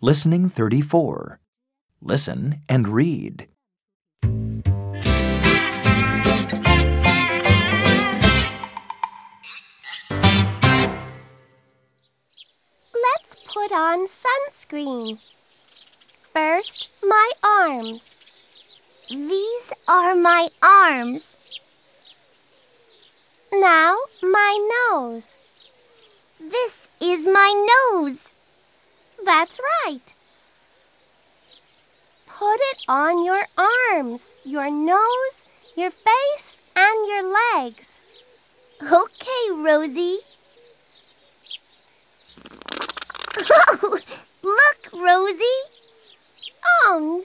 Listening 34. Listen and read. Let's put on sunscreen. First, my arms. These are my arms. Now, my nose. This is my nose. That's right. Put it on your arms, your nose, your face, and your legs. Okay, Rosie. Look, Rosie. Oh!